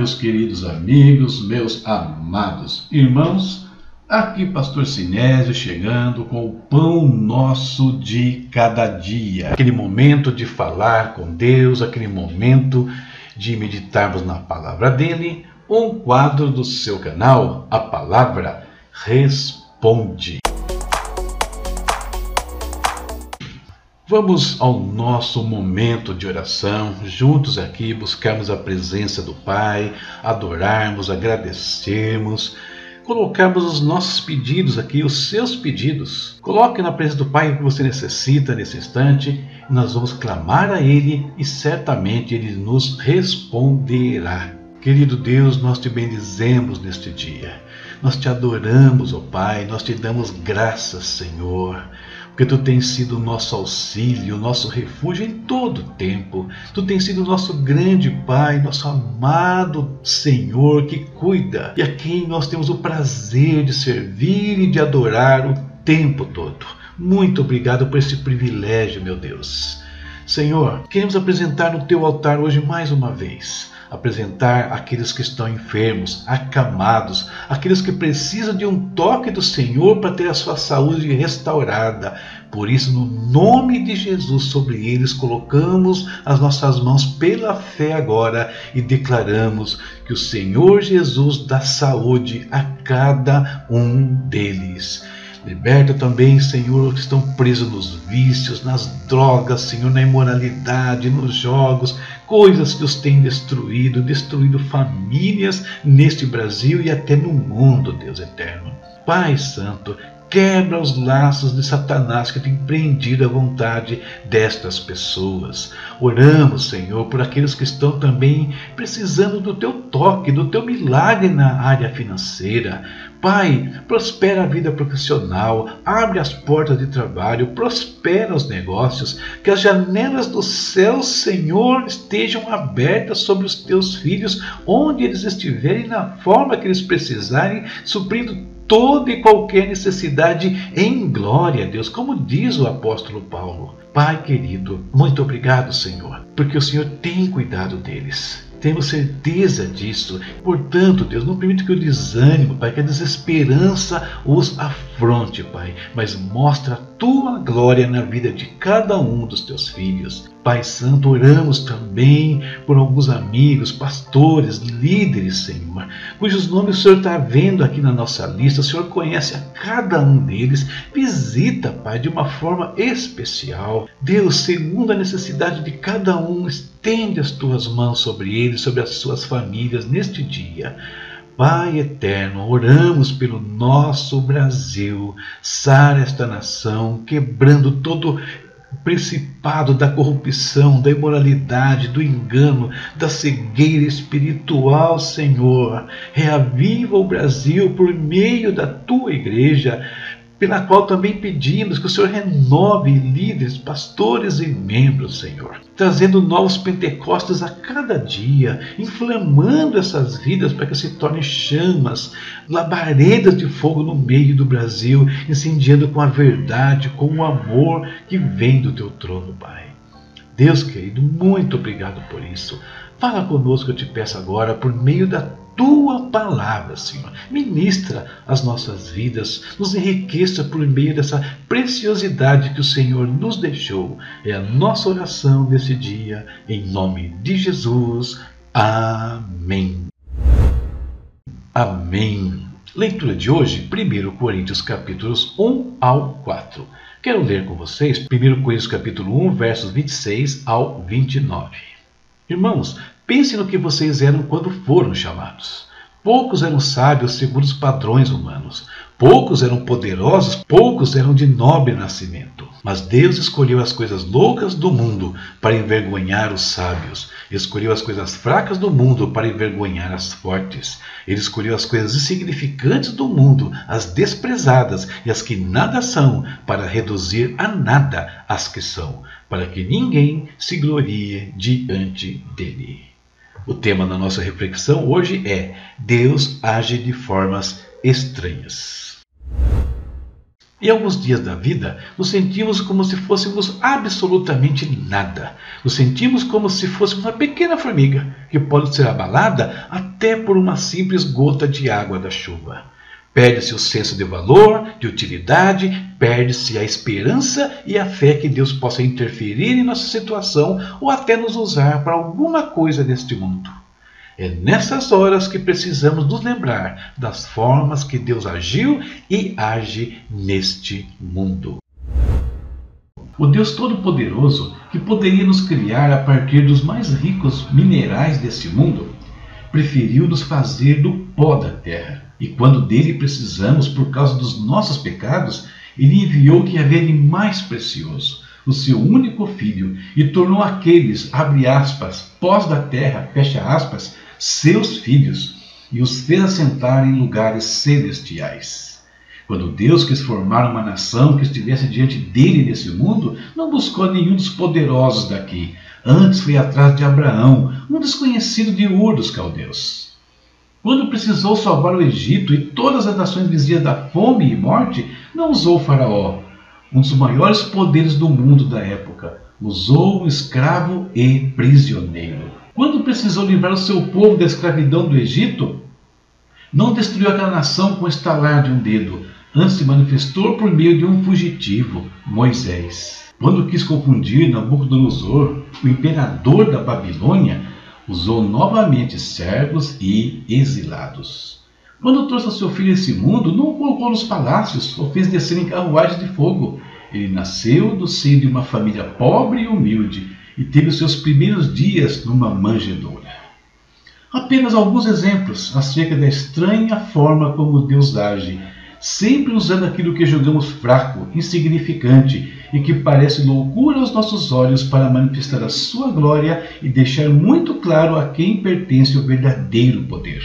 meus queridos amigos, meus amados irmãos. Aqui, Pastor Sinésio chegando com o pão nosso de cada dia. Aquele momento de falar com Deus, aquele momento de meditarmos na palavra dele. Um quadro do seu canal, a palavra responde. Vamos ao nosso momento de oração, juntos aqui buscarmos a presença do Pai, adorarmos, agradecermos, colocarmos os nossos pedidos aqui, os seus pedidos. Coloque na presença do Pai o que você necessita nesse instante, e nós vamos clamar a Ele e certamente Ele nos responderá. Querido Deus, nós te bendizemos neste dia. Nós te adoramos, ó oh Pai, nós te damos graças, Senhor porque tu tens sido o nosso auxílio, o nosso refúgio em todo o tempo. Tu tens sido o nosso grande Pai, nosso amado Senhor que cuida e a quem nós temos o prazer de servir e de adorar o tempo todo. Muito obrigado por esse privilégio, meu Deus. Senhor, queremos apresentar no teu altar hoje mais uma vez apresentar aqueles que estão enfermos, acamados, aqueles que precisam de um toque do Senhor para ter a sua saúde restaurada. Por isso, no nome de Jesus, sobre eles colocamos as nossas mãos pela fé agora e declaramos que o Senhor Jesus dá saúde a cada um deles. Liberta também, Senhor, os que estão presos nos vícios, nas drogas, Senhor, na imoralidade, nos jogos, coisas que os têm destruído, destruído famílias neste Brasil e até no mundo, Deus eterno. Pai Santo, quebra os laços de Satanás que tem prendido a vontade destas pessoas. Oramos, Senhor, por aqueles que estão também precisando do teu toque, do teu milagre na área financeira. Pai, prospera a vida profissional, abre as portas de trabalho, prospera os negócios, que as janelas do céu, Senhor, estejam abertas sobre os teus filhos, onde eles estiverem, na forma que eles precisarem, suprindo toda e qualquer necessidade em glória a Deus, como diz o apóstolo Paulo. Pai querido, muito obrigado, Senhor, porque o Senhor tem cuidado deles. Temos certeza disso. Portanto, Deus, não permite que o desânimo, Pai, que a desesperança os afronte, Pai, mas mostra tua glória na vida de cada um dos teus filhos. Pai Santo, oramos também por alguns amigos, pastores, líderes, Senhor, cujos nomes o Senhor está vendo aqui na nossa lista. O Senhor conhece a cada um deles. Visita, Pai, de uma forma especial. Deus, segundo a necessidade de cada um, estende as tuas mãos sobre eles, sobre as suas famílias neste dia. Pai eterno, oramos pelo nosso Brasil, sara esta nação, quebrando todo principado da corrupção, da imoralidade, do engano, da cegueira espiritual, Senhor. Reaviva o Brasil por meio da tua igreja pela qual também pedimos que o Senhor renove líderes, pastores e membros, Senhor, trazendo novos pentecostes a cada dia, inflamando essas vidas para que se tornem chamas, labaredas de fogo no meio do Brasil, incendiando com a verdade, com o amor que vem do teu trono, Pai. Deus querido, muito obrigado por isso. Fala conosco, eu te peço agora, por meio da tua palavra, Senhor. Ministra as nossas vidas, nos enriqueça por meio dessa preciosidade que o Senhor nos deixou. É a nossa oração nesse dia, em nome de Jesus. Amém. Amém. Leitura de hoje, 1 Coríntios capítulos 1 ao 4. Quero ler com vocês 1 Coríntios capítulo 1, versos 26 ao 29. Irmãos, pense no que vocês eram quando foram chamados. Poucos eram sábios segundo os padrões humanos. Poucos eram poderosos, poucos eram de nobre nascimento. Mas Deus escolheu as coisas loucas do mundo para envergonhar os sábios. Escolheu as coisas fracas do mundo para envergonhar as fortes. Ele escolheu as coisas insignificantes do mundo, as desprezadas e as que nada são, para reduzir a nada as que são, para que ninguém se glorie diante dele. O tema da nossa reflexão hoje é Deus age de formas estranhas. Em alguns dias da vida, nos sentimos como se fôssemos absolutamente nada. Nos sentimos como se fôssemos uma pequena formiga que pode ser abalada até por uma simples gota de água da chuva. Perde-se o senso de valor, de utilidade, perde-se a esperança e a fé que Deus possa interferir em nossa situação ou até nos usar para alguma coisa neste mundo. É nessas horas que precisamos nos lembrar das formas que Deus agiu e age neste mundo. O Deus Todo-Poderoso, que poderia nos criar a partir dos mais ricos minerais deste mundo, preferiu nos fazer do pó da terra. E quando dele precisamos por causa dos nossos pecados, ele enviou o que havia de mais precioso, o seu único filho, e tornou aqueles, abre aspas, pós da terra, fecha aspas, seus filhos e os fez assentar em lugares celestiais. Quando Deus quis formar uma nação que estivesse diante dele nesse mundo, não buscou nenhum dos poderosos daqui. Antes foi atrás de Abraão, um desconhecido de Ur dos caldeus. Quando precisou salvar o Egito e todas as nações vizinhas da fome e morte, não usou o Faraó, um dos maiores poderes do mundo da época. Usou um escravo e prisioneiro. Quando precisou livrar o seu povo da escravidão do Egito, não destruiu aquela nação com o estalar de um dedo, antes se manifestou por meio de um fugitivo, Moisés. Quando quis confundir Nabucodonosor, o imperador da Babilônia, usou novamente servos e exilados. Quando trouxe seu filho a esse mundo, não o colocou nos palácios ou fez descer em carruagens de fogo. Ele nasceu do seio de uma família pobre e humilde e teve os seus primeiros dias numa manjedoura. Apenas alguns exemplos acerca da estranha forma como Deus age, sempre usando aquilo que julgamos fraco, insignificante e que parece loucura aos nossos olhos para manifestar a sua glória e deixar muito claro a quem pertence o verdadeiro poder.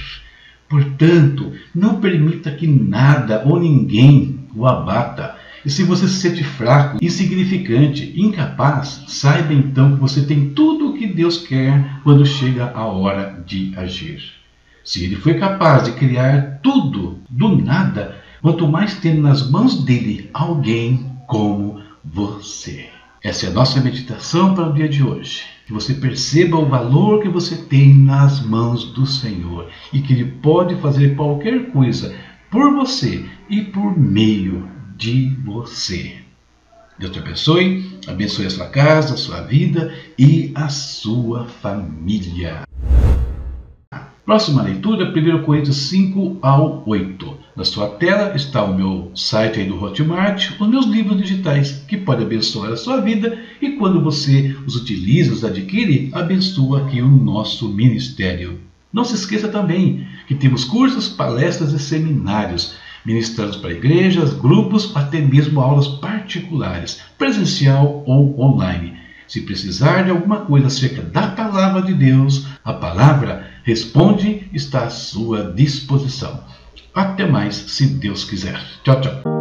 Portanto, não permita que nada ou ninguém o abata e se você se sente fraco, insignificante, incapaz, saiba então que você tem tudo o que Deus quer quando chega a hora de agir. Se ele foi capaz de criar tudo do nada, quanto mais tendo nas mãos dele alguém como você. Essa é a nossa meditação para o dia de hoje. Que você perceba o valor que você tem nas mãos do Senhor e que Ele pode fazer qualquer coisa por você e por meio de você. Deus te abençoe, abençoe a sua casa, a sua vida e a sua família. Próxima leitura, 1 Coríntios 5 ao 8. Na sua tela está o meu site aí do Hotmart, os meus livros digitais, que podem abençoar a sua vida e quando você os utiliza, os adquire, abençoa aqui o nosso ministério. Não se esqueça também que temos cursos, palestras e seminários ministrando para igrejas, grupos, até mesmo aulas particulares, presencial ou online. Se precisar de alguma coisa acerca da palavra de Deus, a palavra Responde está à sua disposição. Até mais, se Deus quiser. Tchau, tchau.